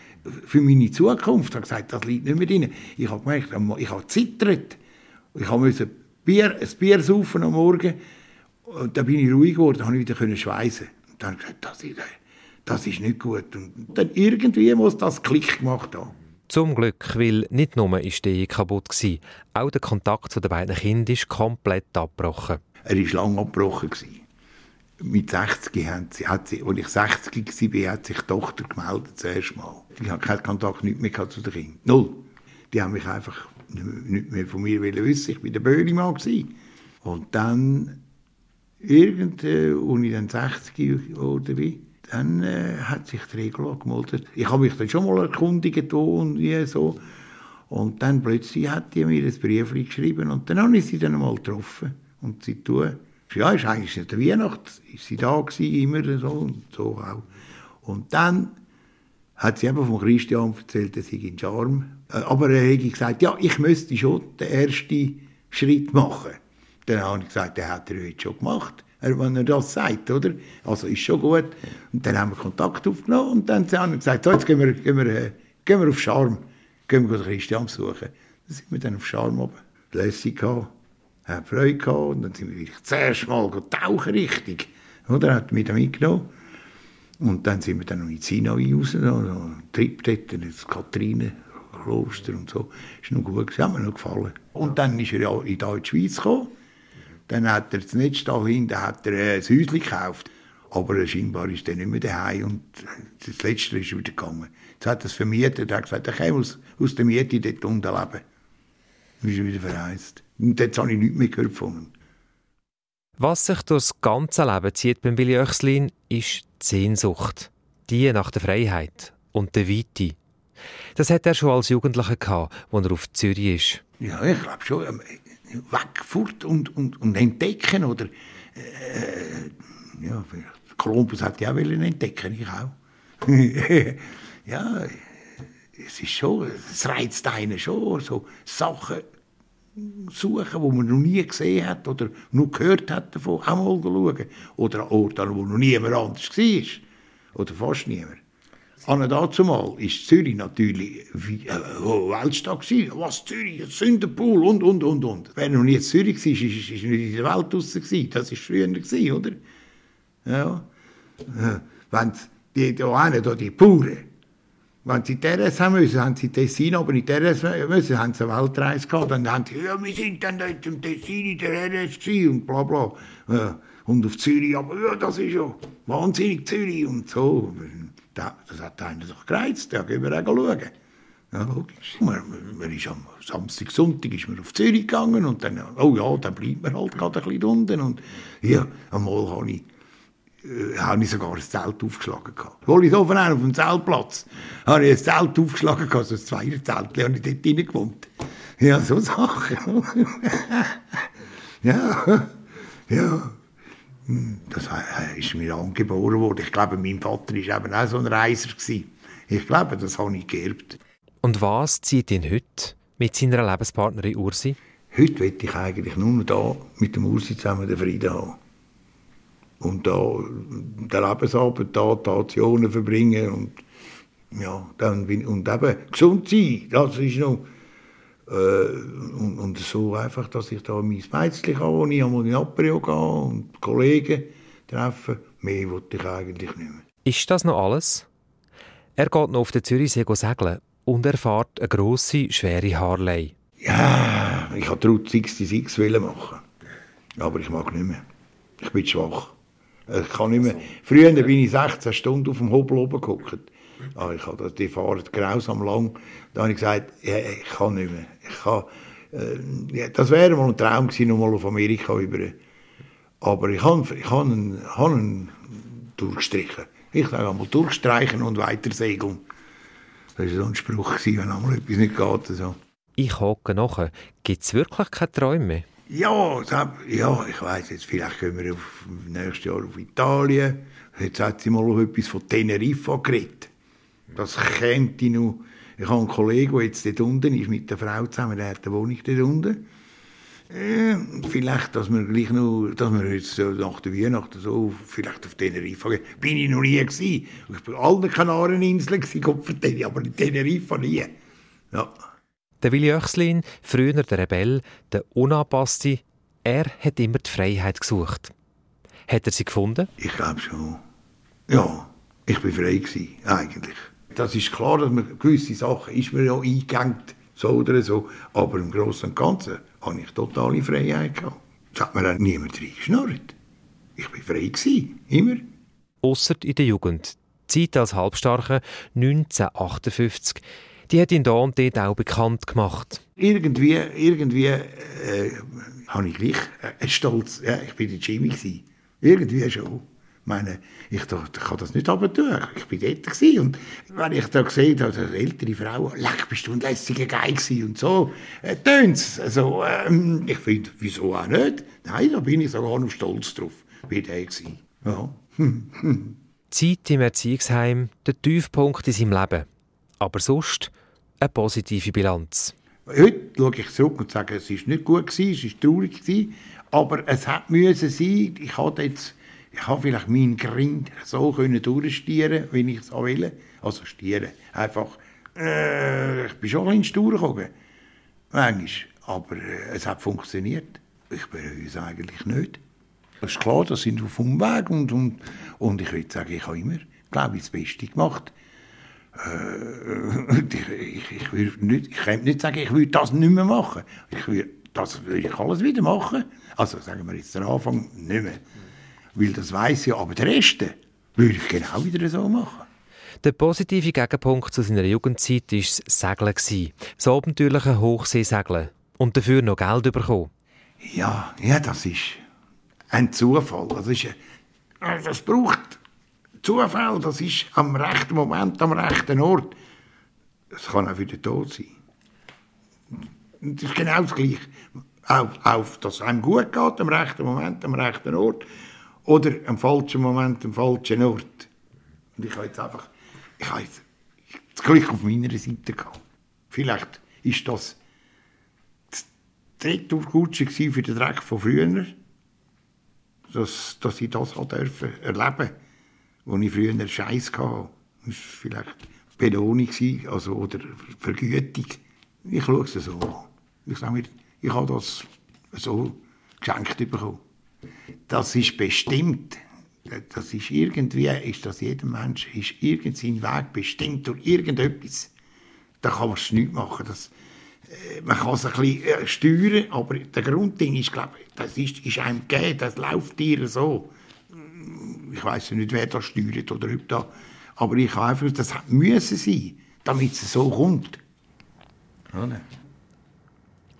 für meine Zukunft. Ich habe gesagt, das liegt nicht mehr drin. Ich habe gemerkt, ich habe zittert. Ich musste Bier, ein Bier saufen am Morgen. Und dann bin ich ruhig geworden, konnte ich wieder schweißen. Und dann habe ich gesagt, das ist, das ist nicht gut. Und dann irgendwie muss das Klick gemacht haben. Zum Glück, weil nicht nur ist die Ehe kaputt war, auch der Kontakt zu den beiden Kindern ist komplett abgebrochen. Er war lange abgebrochen. Mit 60 hat sie, hat sie, als ich 60 war, hat sich die Tochter gemeldet, zuerst mal. Ich hatte keinen Kontakt nicht mehr zu den Kindern. Null. Die haben mich einfach nicht mehr von mir wissen. Ich war der Böhlimann. Und dann, irgendwie, als ich dann 60 oder wie, dann äh, hat sich die Regel gemeldet. Ich habe mich dann schon mal erkundigt und wie so. Und dann plötzlich hat die mir ein Brief geschrieben und dann habe ich sie dann mal getroffen. Und sie tun, ja, ist eigentlich in der Weihnacht, ist sie da gewesen, immer so und so auch. Und dann hat sie eben von Christian erzählt, dass ich in Charme. Äh, aber er hat gesagt, ja, ich müsste schon den ersten Schritt machen. Dann habe ich gesagt, der hat er heute schon gemacht wenn er das sagt, oder? Also ist schon gut. Und dann haben wir Kontakt aufgenommen und dann haben wir gesagt, so, jetzt gehen wir, gehen wir, äh, gehen wir auf Charme, gehen wir Christian besuchen. Dann sind wir dann auf Charme oben. Lässig gehabt, haben Freude gehabt und dann sind wir wirklich zuerst mal tauchen richtig. Oder? Er hat mich dann mitgenommen. Und dann sind wir dann noch in Sinai raus, einen Trip dort, ins Kathrinen-Kloster und so. Ist noch gut, hat mir noch gefallen. Und dann ist er ja in die Schweiz gekommen. Dann hat er das Netzstall hin, dann hat er äh, ein Häuschen gekauft. Aber scheinbar ist er nicht mehr daheim und das Letzte ist wieder gegangen. Jetzt hat er es vermietet, er hat gesagt, er kann aus, aus der Miete dort unten leben. Dann ist er wieder verreist. Und jetzt habe ich nichts mehr gehört von ihm. Was sich durch das ganze Leben zieht beim Willi Oechslin, ist die Sehnsucht. Die nach der Freiheit und der Weite. Das hat er schon als Jugendlicher gehabt, als er auf Zürich ist. Ja, ich glaube schon. Weg, fort und, und, und entdecken. Oder, äh, ja, Kolumbus hat ja auch entdecken, ich auch. ja, es ist schon, es reizt einen schon, so Sachen suchen, die man noch nie gesehen hat oder nur gehört hat davon, auch mal schauen. Oder an Orten, wo noch niemand anders war. Oder fast niemand. An dazu mal ist Zürich natürlich wie, äh, Weltstadt gewesen. Was Zürich, Sündenpool und und und und. Wer noch nie in Zürich war, ist, ist, nicht in der Welt draussen gewesen. Das ist früher gewesen, oder? Ja. Äh, Wenn die da einen, da die Bauern, wenn sie Teres haben müssen, haben sie Tessin, aber nicht Teres müssen, haben sie eine Weltreise gehabt. Dann haben sie, ja, wir sind dann dort im Tessin in der RS und bla bla. Ja, und auf Zürich, aber ja, das ist ja wahnsinnig Zürich und so. Das, das hat einen doch gereizt, da gehen wir auch schauen. Ja, logisch. Man, man ist am Samstag, Sonntag ist man auf Zürich gegangen und dann, oh ja, dann bleibt man halt gerade ein bisschen unten. Und ja, einmal habe ich äh, habe ich sogar ein Zelt aufgeschlagen. Hol ich oben auf dem Zeltplatz, habe ich ein Zelt aufgeschlagen, so ein Zweierzelt, habe ich dort drin gewohnt. Ja, so Sachen. ja, ja. Das ist mir angeboren worden. Ich glaube, mein Vater war eben auch so ein Reiser. Gewesen. Ich glaube, das habe ich geerbt. Und was zieht ihn heute mit seiner Lebenspartnerin Ursi? Heute will ich eigentlich nur noch da mit dem Ursi zusammen den Frieden haben. Und da den Lebensabend da die Aktionen verbringen und ja, dann, und eben gesund sein, das ist noch und, und so einfach, dass ich da mein Mädchen habe, wo ich einmal in Apero gehe und Kollegen treffe. Mehr wollte ich eigentlich nicht mehr. Ist das noch alles? Er geht noch auf den Zürichsee segeln und er fährt eine grosse, schwere Harley. Ja, ich wollte Route 66 wollen machen. Aber ich mag nicht mehr. Ich bin schwach. Ich kann nicht mehr. Früher bin ich 16 Stunden auf dem Hobel oben geguckt. Ah, ich habe die fahren grausam lang. Da habe ich gesagt, ja, ich kann nicht mehr. Ich kann, äh, ja, das wäre mal ein Traum gewesen, noch mal auf Amerika über. Aber ich habe, ich habe, einen, habe einen durchgestrichen. Ich sage einmal durchstreichen und weiter segeln. Das war so ein Spruch, gewesen, wenn einmal etwas nicht geht. So. Ich hake nach. Gibt es wirklich keine Träume mehr? Ja, ja, ich weiß jetzt, vielleicht gehen wir auf, nächstes Jahr auf Italien. Jetzt hat sie mal noch etwas von Teneriffa geredet. Das käme noch. Ich habe einen Kollegen, der jetzt dort unten ist, mit der Frau zusammen, der hat eine Wohnung dort unten. Äh, vielleicht, dass wir gleich noch, dass wir jetzt so nach der Weihnachten so vielleicht auf Teneriffa gehen. Bin ich noch nie gewesen. Ich bin allen Kanareninseln gewesen, Gott vertelle, aber in Teneriffa nie. Ja. Der Willi Oechslin, früher der Rebell, der Unangepasste, er hat immer die Freiheit gesucht. Hat er sie gefunden? Ich glaube schon. Ja, ich bin frei gewesen, eigentlich. Das ist klar, dass man gewisse Sachen ist mir ja eingegangen, so oder so. Aber im Großen und Ganzen habe ich totale Freiheit gehabt. Das hat mir auch niemand reingeschnurrt. Ich bin frei gewesen, immer. Ausser in der Jugend. Die Zeit als Halbstarke 1958, die hat ihn da und dort auch bekannt gemacht. Irgendwie, irgendwie äh, habe ich gleich äh, Stolz. Ja, ich bin der Jimmy gewesen. Irgendwie schon. Ich meine, ich, dachte, ich kann das nicht tun. Ich bin dort gewesen. und wenn ich da gesehen habe, eine ältere Frau, leck, bist du ein lässiger Geil gewesen und so, äh, tönt's. Also, ähm, ich finde, wieso auch nicht? Nein, da bin ich sogar noch stolz drauf. Bin der gewesen. Ja. Zeit im Erziehungsheim, der Tiefpunkt in seinem Leben. Aber sonst eine positive Bilanz. Heute schaue ich zurück und sage, es war nicht gut, gewesen, es war traurig, gewesen, aber es hat müssen sein. Ich habe jetzt, ich habe vielleicht meinen Grind so können durchstieren, wie ich es auch will. Also stieren, einfach, äh, ich bin schon ein stur gekommen, manchmal, aber äh, es hat funktioniert. Ich bereue es eigentlich nicht. Es ist klar, das sind auf Umweg und, und, und ich würde sagen, ich habe immer, glaube ich, das Beste gemacht. Äh, ich, ich, ich, nicht, ich nicht sagen, ich würde das nicht mehr machen. Ich würde, das würde ich alles wieder machen. Also sagen wir jetzt den Anfang nicht mehr. Weil das weiß ich, aber den Rest würde ich genau wieder so machen. Der positive Gegenpunkt zu seiner Jugendzeit war das Segeln. Das abenteuerliche Hochseesegeln. Und dafür noch Geld bekommen. Ja, ja, das ist ein Zufall. Das, ist, äh, das braucht Zufall. Das ist am rechten Moment, am rechten Ort. Es kann auch wieder tot sein. Das ist genau das Gleiche. Auf, auf, dass es einem gut geht, am rechten Moment, am rechten Ort. Oder am falschen Moment, am falschen Ort. Und ich habe jetzt einfach, ich habe jetzt das Glück auf meiner Seite gehabt. Vielleicht ist das die Retourkutsche für den Dreck von früher, dass, dass ich das hat dürfen erleben, wo ich früher Scheiß hatte. Das war vielleicht Belohnung, also, oder Vergütung. Ich schaue es so an. Ich sage mir, ich habe das so geschenkt bekommen. Das ist bestimmt. Das ist irgendwie, ist das jedem Mensch, ist irgend sein Weg bestimmt durch irgendetwas. Da kann man es nicht machen. Das, äh, man kann es ein bisschen äh, steuern, aber der Grundding ist, glaube ich, das ist, ist einem gegeben, das läuft dir so. Ich weiß nicht, wer das steuert oder ob da, aber ich habe einfach, das müssen sein, damit es so kommt. Ja, ne?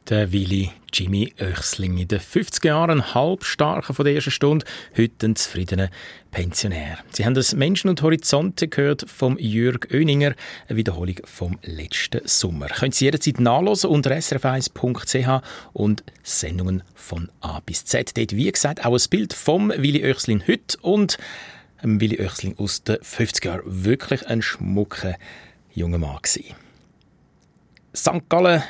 Der Willi Jimmy Oechsling in den 50 Jahren, ein halbstarker von der ersten Stunde, heute ein zufriedener Pensionär. Sie haben das Menschen und Horizonte gehört vom Jürg Oeninger, eine Wiederholung vom letzten Sommer. Können Sie jederzeit nachlesen unter srf1.ch und Sendungen von A bis Z. Dort, wie gesagt, auch ein Bild vom Willi Oechsling heute und Willi Oechsling aus den 50 Jahren. Wirklich ein schmucker junger Mann. St. Gallen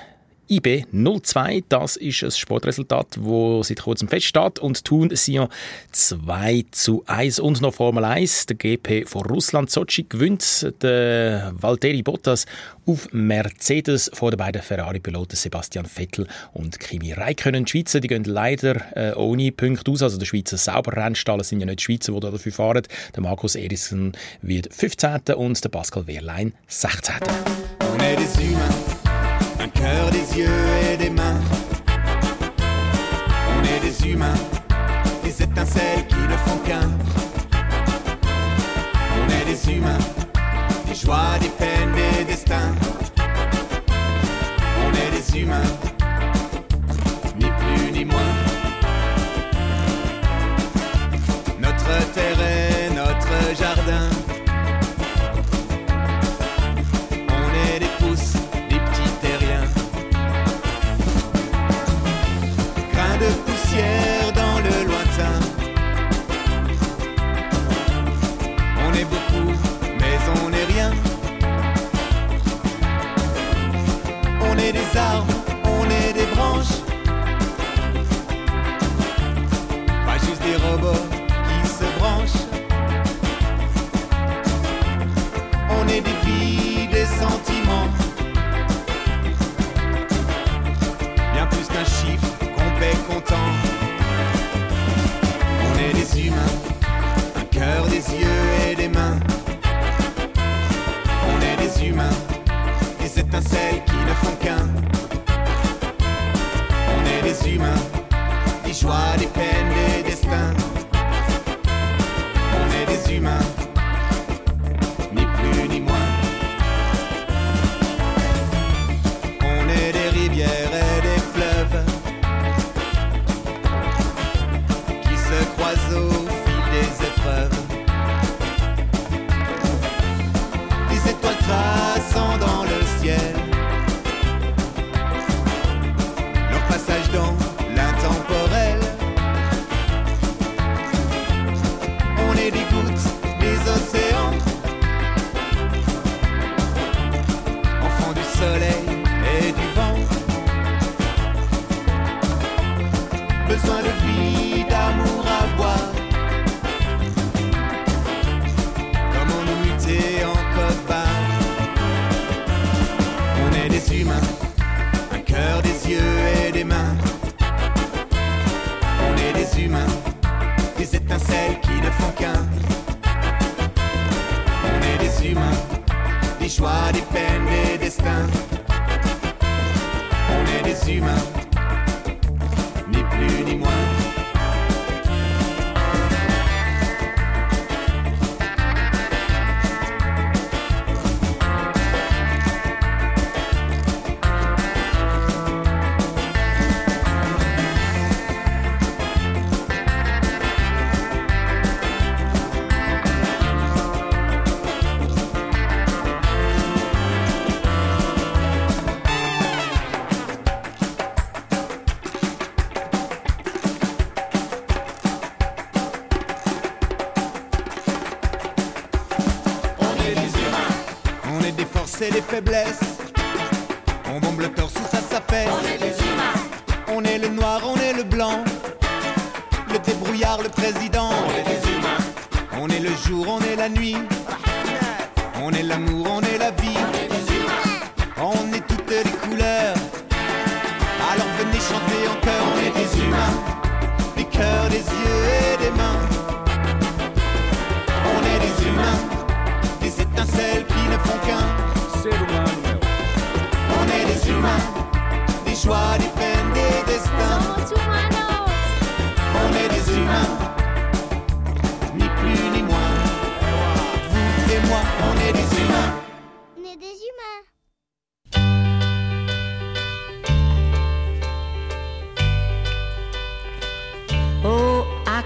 IB 02, das ist ein Sportresultat, das seit kurzem feststeht. Und Thun Sion 2 zu 1. Und noch Formel 1. Der GP von Russland Sochi gewinnt der Valtteri Bottas auf Mercedes vor den beiden Ferrari-Piloten Sebastian Vettel und Kimi Räikkönen. Die Schweizer die gehen leider äh, ohne Punkte aus. Also der Schweizer Sauberrennstall sind ja nicht die Schweizer, die dafür fahren. Der Markus Eriksson wird 15. und der Pascal Wehrlein 16. Des yeux et des mains. On est des humains, des étincelles qui ne font qu'un. On est des humains, des joies, des peines, des destins. On est des humains, ni plus ni moins. Notre terre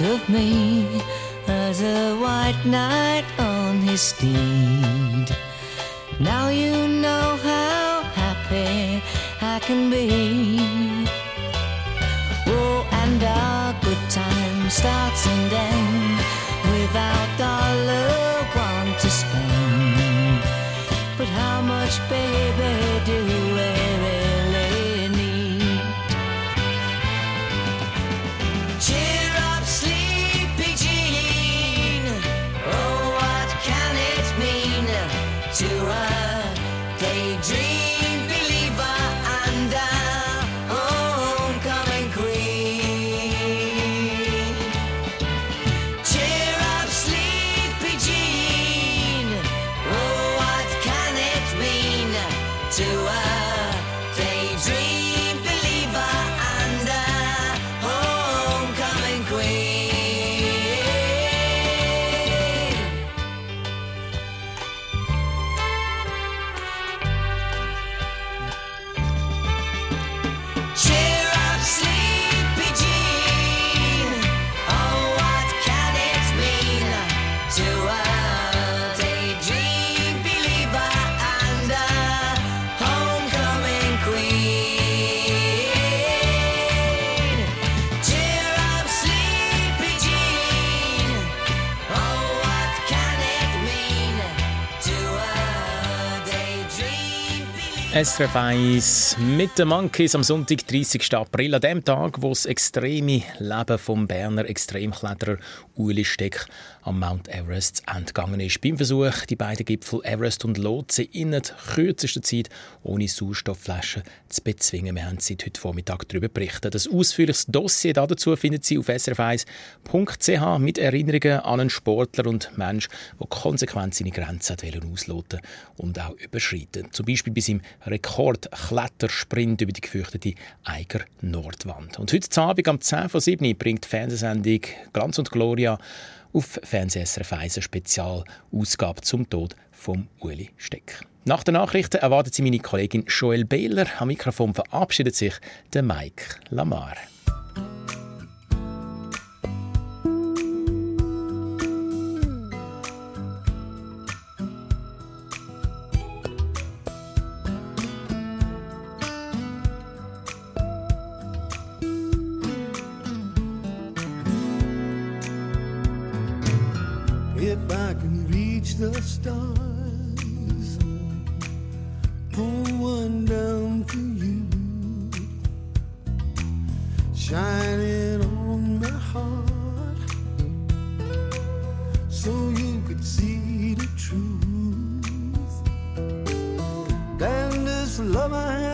Of me as a white knight on his steed. Now you know how happy I can be. Starts and ends without a dollar one to spend. But how much, baby, do SRF 1 mit den Monkeys am Sonntag, 30. April, an dem Tag, wo das extreme Leben vom Berner Extremkletterer Uli Steck am Mount Everest gegangen ist. Beim Versuch, die beiden Gipfel Everest und Lhotse in der kürzesten Zeit ohne Sauerstoffflaschen zu bezwingen. Wir haben seit heute Vormittag darüber berichtet. Das ausführliches Dossier dazu finden Sie auf srf1.ch mit Erinnerungen an einen Sportler und Mensch, der konsequent seine Grenzen ausloten und auch überschreiten. Zum Beispiel bis im Rekordklettersprint über die gefürchtete Eiger Nordwand. Und heute Abend am 10 vor 7 bringt die Fernsehsendung Glanz und Gloria auf Fernseh SRF 1 eine Spezialausgabe zum Tod von Uli Steck. Nach den Nachrichten erwartet sie meine Kollegin Joel Behler. Am Mikrofon verabschiedet sich der Mike Lamar. If I can reach the stars, pull one down for you, shine it on my heart, so you could see the truth. Then this love I have